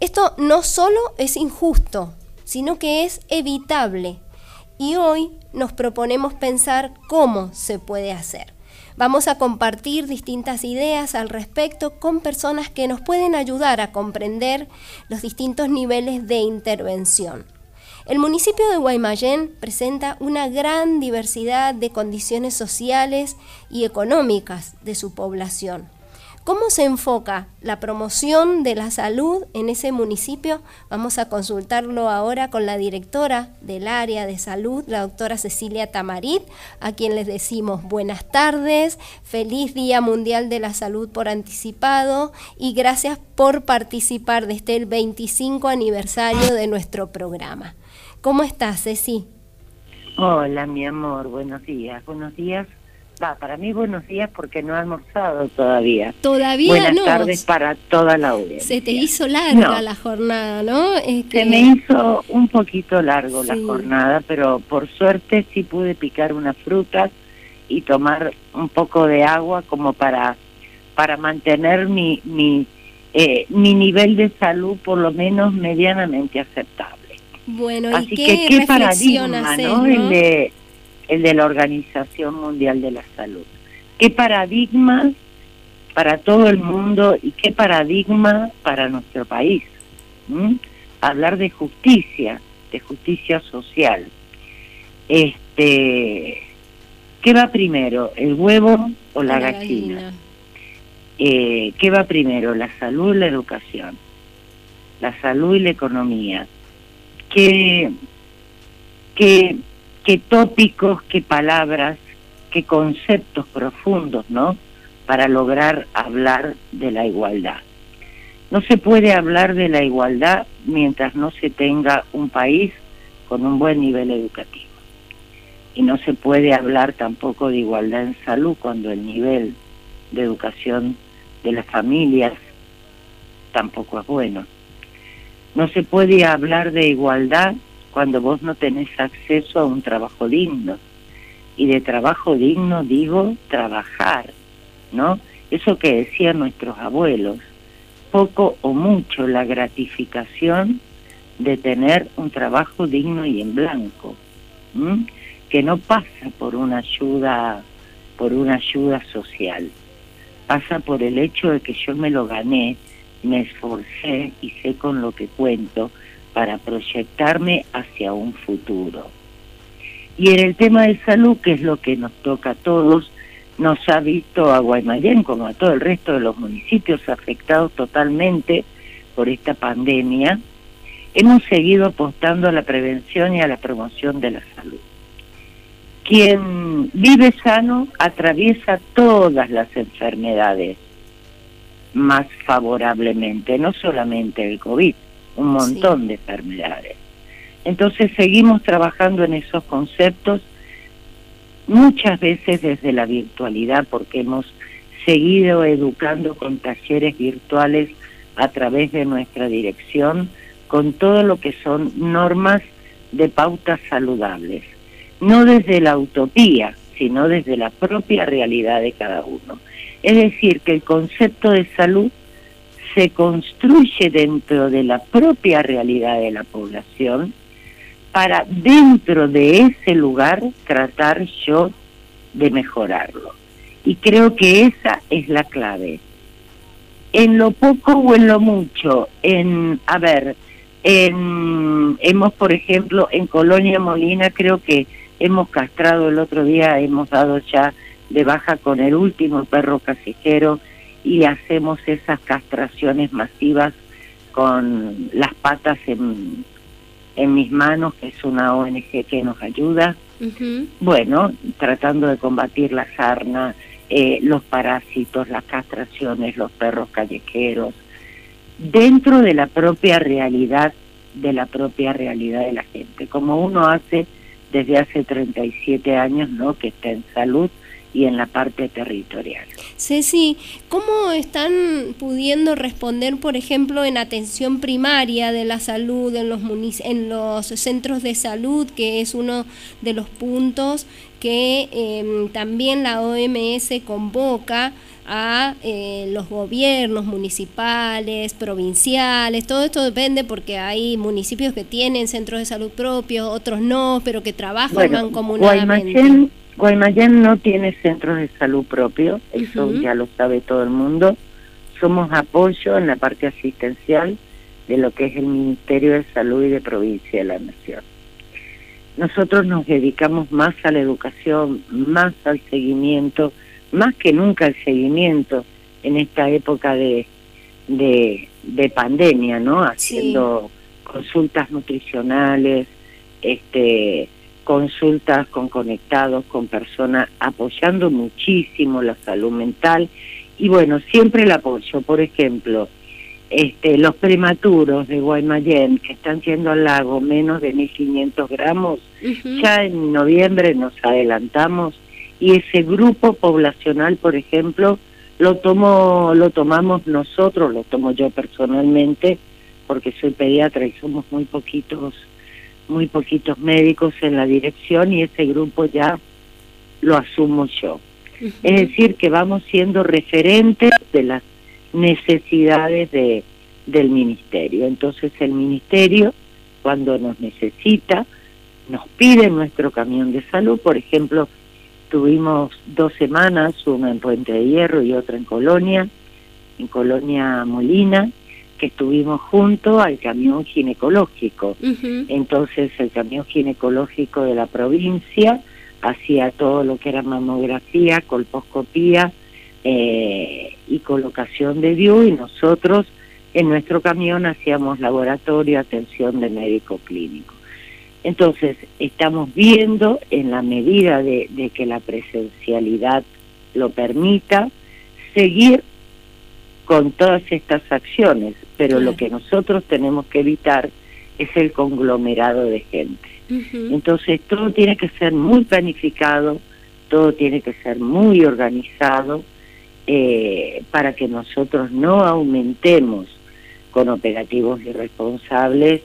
Esto no solo es injusto, sino que es evitable. Y hoy nos proponemos pensar cómo se puede hacer. Vamos a compartir distintas ideas al respecto con personas que nos pueden ayudar a comprender los distintos niveles de intervención. El municipio de Guaymallén presenta una gran diversidad de condiciones sociales y económicas de su población. ¿Cómo se enfoca la promoción de la salud en ese municipio? Vamos a consultarlo ahora con la directora del área de salud, la doctora Cecilia Tamarit, a quien les decimos buenas tardes, feliz Día Mundial de la Salud por anticipado y gracias por participar de este 25 aniversario de nuestro programa. ¿Cómo estás, Ceci? Hola, mi amor, buenos días. Buenos días para mí buenos días porque no he almorzado todavía. Todavía Buenas no. tardes para toda la audiencia. Se te hizo larga la jornada, ¿no? Se me hizo un poquito largo la jornada, pero por suerte sí pude picar unas frutas y tomar un poco de agua como para para mantener mi mi eh, mi nivel de salud por lo menos medianamente aceptable. Bueno, ¿y qué que qué paradigma, ¿no? El de el de la Organización Mundial de la Salud. ¿Qué paradigma para todo el mundo y qué paradigma para nuestro país? Hablar de justicia, de justicia social. Este, ¿Qué va primero, el huevo o la, gallina? Eh, ¿Qué va primero, la salud y la educación? La salud y la economía. ¿Qué, qué qué tópicos, qué palabras, qué conceptos profundos, ¿no? Para lograr hablar de la igualdad. No se puede hablar de la igualdad mientras no se tenga un país con un buen nivel educativo. Y no se puede hablar tampoco de igualdad en salud cuando el nivel de educación de las familias tampoco es bueno. No se puede hablar de igualdad cuando vos no tenés acceso a un trabajo digno. Y de trabajo digno digo trabajar, ¿no? Eso que decían nuestros abuelos, poco o mucho la gratificación de tener un trabajo digno y en blanco, que no pasa por una ayuda, por una ayuda social, pasa por el hecho de que yo me lo gané, me esforcé y sé con lo que cuento, para proyectarme hacia un futuro. Y en el tema de salud, que es lo que nos toca a todos, nos ha visto a Guaymallén como a todo el resto de los municipios afectados totalmente por esta pandemia, hemos seguido apostando a la prevención y a la promoción de la salud. Quien vive sano atraviesa todas las enfermedades más favorablemente, no solamente el COVID, un montón de enfermedades. Entonces seguimos trabajando en esos conceptos, muchas veces desde la virtualidad, porque hemos seguido educando con talleres virtuales a través de nuestra dirección, con todo lo que son normas de pautas saludables, no desde la utopía, sino desde la propia realidad de cada uno. Es decir, que el concepto de salud se construye dentro de la propia realidad de la población para dentro de ese lugar tratar yo de mejorarlo. Y creo que esa es la clave. En lo poco o en lo mucho, en, a ver, en, hemos, por ejemplo, en Colonia Molina, creo que hemos castrado el otro día, hemos dado ya de baja con el último perro callejero y hacemos esas castraciones masivas con las patas en, en mis manos, que es una ONG que nos ayuda. Bueno, tratando de combatir la sarna, eh, los parásitos, las castraciones, los perros callejeros, dentro de la propia realidad, de la propia realidad de la gente, como uno hace desde hace 37 años, ¿no? Que está en salud y en la parte territorial. Ceci, ¿cómo están pudiendo responder, por ejemplo, en atención primaria de la salud en los, en los centros de salud, que es uno de los puntos que em, también la OMS convoca a eh, los gobiernos municipales, provinciales, todo esto depende porque hay municipios que tienen centros de salud propios, otros no, pero que trabajan bueno, mancomunadamente. Guaymallén, no tiene centros de salud propios, eso ya lo sabe todo el mundo. Somos apoyo en la parte asistencial de lo que es el Ministerio de Salud y de Provincia de la Nación. Nosotros nos dedicamos más a la educación, más al seguimiento, más que nunca al seguimiento en esta época de, de, pandemia, ¿no? Haciendo consultas nutricionales, este consultas con conectados, con personas, apoyando muchísimo la salud mental. Y bueno, siempre el apoyo, por ejemplo, este, los prematuros de Guaymallén que están yendo al lago menos de 1.500 gramos, ya en noviembre nos adelantamos. Y ese grupo poblacional, por ejemplo, lo tomo, lo tomamos nosotros, lo tomo yo personalmente, porque soy pediatra y somos muy poquitos, muy poquitos médicos en la dirección y ese grupo ya lo asumo yo. Es decir, que vamos siendo referentes de las necesidades de, del ministerio. Entonces el ministerio, cuando nos necesita, nos pide nuestro camión de salud. Por ejemplo, tuvimos dos semanas, una en Puente de Hierro y otra en Colonia, en Colonia Molina, que estuvimos junto al camión ginecológico. Entonces el camión ginecológico de la provincia hacía todo lo que era mamografía, colposcopía, eh, y colocación de DIU y nosotros en nuestro camión hacíamos laboratorio, atención de médico clínico. Entonces, estamos viendo en la medida de, que la presencialidad lo permita, seguir con todas estas acciones, pero lo que nosotros tenemos que evitar es el conglomerado de gente. Entonces, todo tiene que ser muy planificado, todo tiene que ser muy organizado, eh, para que nosotros no aumentemos con operativos irresponsables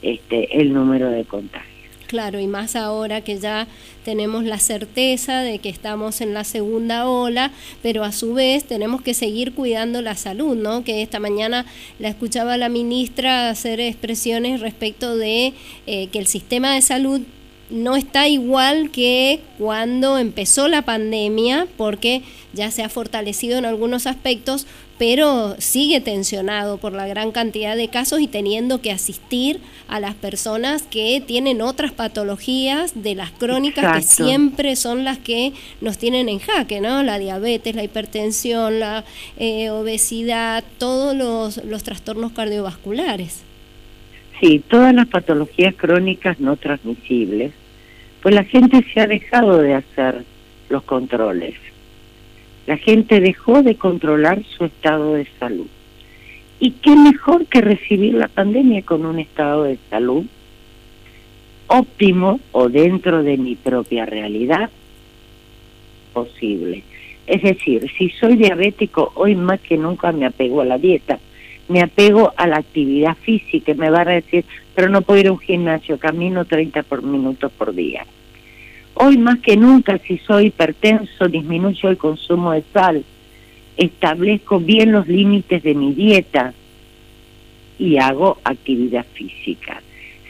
este, el número de contagios. Claro, y más ahora que ya tenemos la certeza de que estamos en la segunda ola, pero a su vez tenemos que seguir cuidando la salud, ¿no? Que esta mañana la escuchaba la ministra hacer expresiones respecto de eh, que el sistema de salud no está igual que cuando empezó la pandemia, porque ya se ha fortalecido en algunos aspectos, pero sigue tensionado por la gran cantidad de casos y teniendo que asistir a las personas que tienen otras patologías de las crónicas que siempre son las que nos tienen en jaque, ¿no? La diabetes, la hipertensión, la eh, obesidad, todos los, los trastornos cardiovasculares. Sí, todas las patologías crónicas no transmisibles, pues la gente se ha dejado de hacer los controles. La gente dejó de controlar su estado de salud. ¿Y qué mejor que recibir la pandemia con un estado de salud óptimo o dentro de mi propia realidad posible? Es decir, si soy diabético, hoy más que nunca me apego a la dieta me apego a la actividad física. Me van a decir, pero no puedo ir a un gimnasio, camino 30 por minutos por día. Hoy más que nunca, si soy hipertenso, disminuyo el consumo de sal, establezco bien los límites de mi dieta y hago actividad física.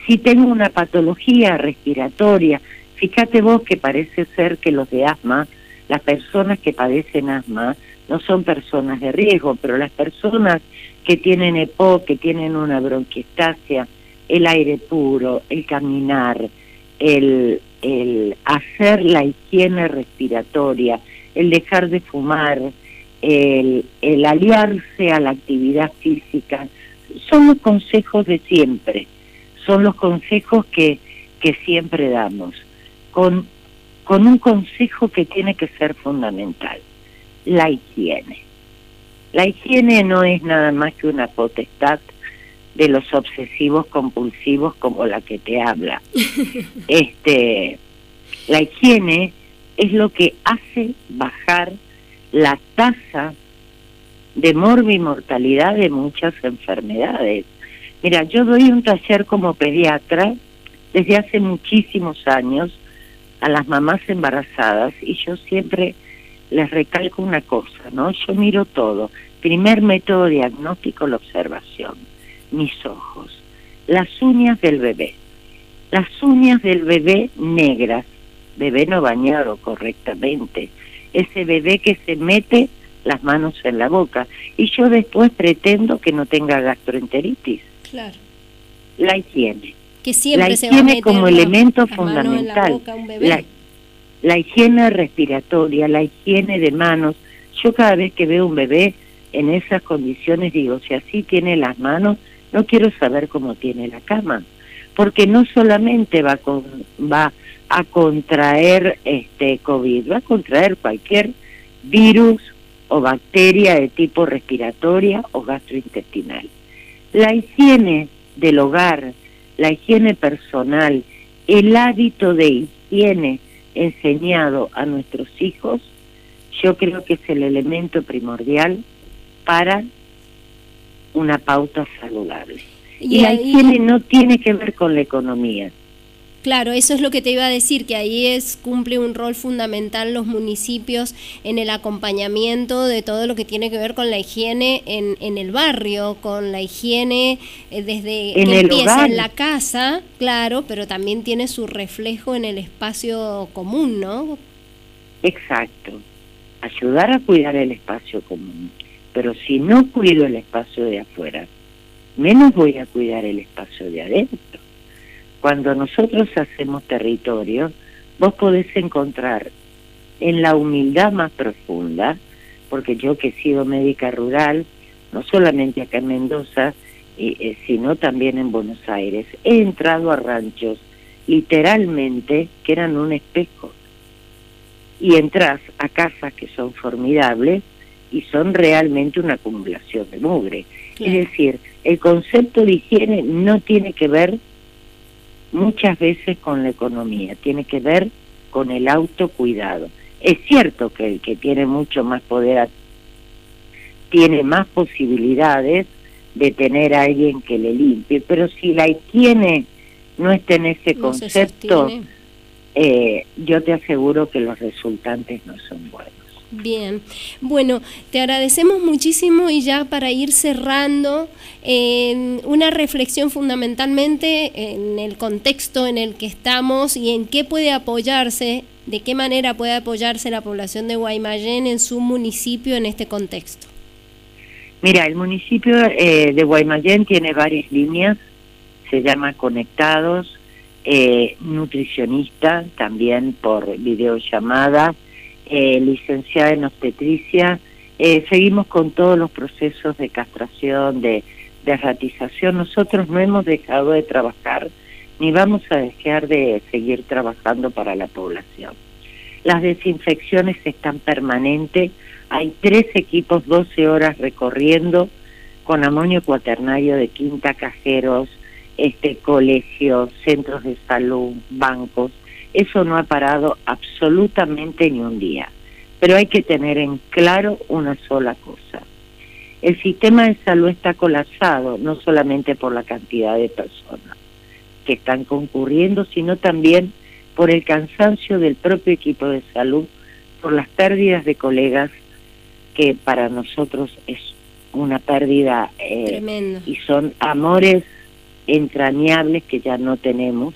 Si tengo una patología respiratoria, fíjate vos que parece ser que los de asma, las personas que padecen asma, no son personas de riesgo, pero las personas que tienen EPO, que tienen una bronquiestasia, el aire puro, el caminar, el, el hacer la higiene respiratoria, el dejar de fumar, el, aliarse a la actividad física, son los consejos de siempre, son los consejos que, que siempre damos, con, con un consejo que tiene que ser fundamental la higiene. La higiene no es nada más que una potestad de los obsesivos compulsivos como la que te habla. este, la higiene es lo que hace bajar la tasa de morbimortalidad de muchas enfermedades. Mira, yo doy un taller como pediatra desde hace muchísimos años a las mamás embarazadas y yo siempre les recalco una cosa, ¿no? Yo miro todo. Primer método diagnóstico, la observación. Mis ojos. Las uñas del bebé. Las uñas del bebé negras. Bebé no bañado correctamente. Ese bebé que se mete las manos en la boca. Y yo después pretendo que no tenga gastroenteritis. Claro. La higiene. Que siempre la higiene como elemento fundamental. La, la higiene respiratoria, la higiene de manos. Yo cada vez que veo un bebé en esas condiciones digo, si así tiene las manos, no quiero saber cómo tiene la cama, porque no solamente va, va a contraer este COVID, va a contraer cualquier virus o bacteria de tipo respiratoria o gastrointestinal. La higiene del hogar, la higiene personal, el hábito de higiene enseñado a nuestros hijos, yo creo que es el elemento primordial para una pauta saludable. Y, la higiene no tiene que ver con la economía, Claro, eso es lo que te iba a decir, que ahí es cumple un rol fundamental los municipios en el acompañamiento de todo lo que tiene que ver con la higiene en, en el barrio, con la higiene eh, desde que empieza en la casa, claro, pero también tiene su reflejo en el espacio común, ¿no? Exacto, ayudar a cuidar el espacio común, pero si no cuido el espacio de afuera, menos voy a cuidar el espacio de adentro cuando nosotros hacemos territorio, vos podés encontrar en la humildad más profunda, porque yo que he sido médica rural, no solamente acá en Mendoza, eh, sino también en Buenos Aires, he entrado a ranchos literalmente que eran un espejo. Y entras a casas que son formidables y son realmente una acumulación de mugre. Es decir, el concepto de higiene no tiene que ver muchas veces con la economía, tiene que ver con el autocuidado. Es cierto que el que tiene mucho más poder tiene más posibilidades de tener a alguien que le limpie, pero si la higiene no está en ese concepto, eh, yo te aseguro que los resultantes no son buenos. Bien, bueno, te agradecemos muchísimo y ya para ir cerrando, una reflexión fundamentalmente en el contexto en el que estamos y en qué puede apoyarse, de qué manera puede apoyarse la población de Guaymallén en su municipio en este contexto. Mira, el municipio eh, de Guaymallén tiene varias líneas, se llama Conectados, eh, nutricionista, también por videollamada, eh, licenciada en obstetricia. Eh, seguimos con todos los procesos de castración, de, de ratización. Nosotros no hemos dejado de trabajar ni vamos a dejar de seguir trabajando para la población. Las desinfecciones están permanentes. Hay tres equipos 12 horas recorriendo con amonio cuaternario de quinta cajeros, este colegios, centros de salud, bancos. Eso no ha parado absolutamente ni un día. Pero hay que tener en claro una sola cosa. El sistema de salud está colapsado, no solamente por la cantidad de personas que están concurriendo, sino también por el cansancio del propio equipo de salud, por las pérdidas de colegas, que para nosotros es una pérdida eh, y son amores entrañables que ya no tenemos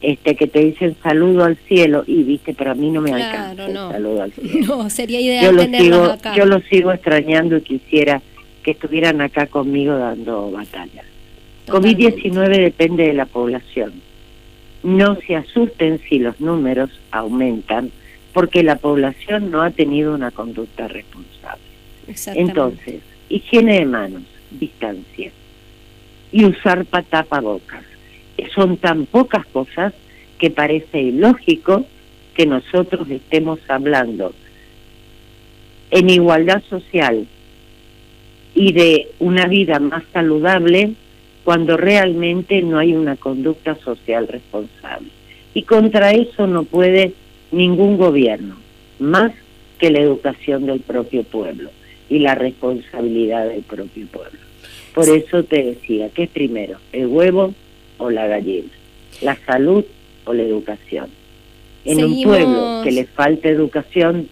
este que te dicen saludo al cielo y viste pero a mí no me alcanza no. saludo al cielo. No sería ideal yo lo sigo acá. yo lo sigo extrañando y quisiera que estuvieran acá conmigo dando batalla. COVID-19 depende de la población. No se asusten si los números aumentan porque la población no ha tenido una conducta responsable. Entonces higiene de manos distancia y usar patapabocas son tan pocas cosas que parece ilógico que nosotros estemos hablando en igualdad social y de una vida más saludable cuando realmente no hay una conducta social responsable. Y contra eso no puede ningún gobierno, más que la educación del propio pueblo y la responsabilidad del propio pueblo. Por eso te decía, ¿qué es primero? ¿El huevo o la gallina, la salud o la educación. En un pueblo que le falta educación,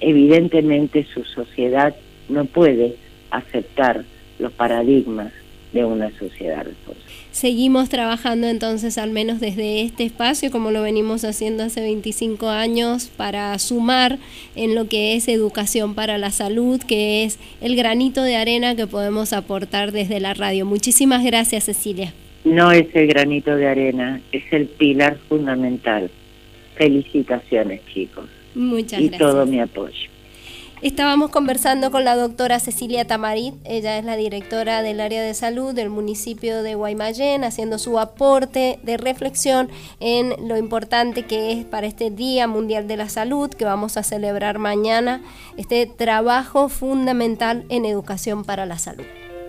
evidentemente su sociedad no puede aceptar los paradigmas de una sociedad responsable. Seguimos trabajando entonces, al menos desde este espacio, como lo venimos haciendo hace 25 años, para sumar en lo que es educación para la salud, que es el granito de arena que podemos aportar desde la radio. Muchísimas gracias, Cecilia. No es el granito de arena, es el pilar fundamental. Felicitaciones, chicos. Muchas gracias. Y todo mi apoyo. Estábamos conversando con la doctora Cecilia Tamarit, ella es la directora del área de salud del municipio de Guaymallén, haciendo su aporte de reflexión en lo importante que es para este Día Mundial de la Salud que vamos a celebrar mañana, este trabajo fundamental en educación para la salud.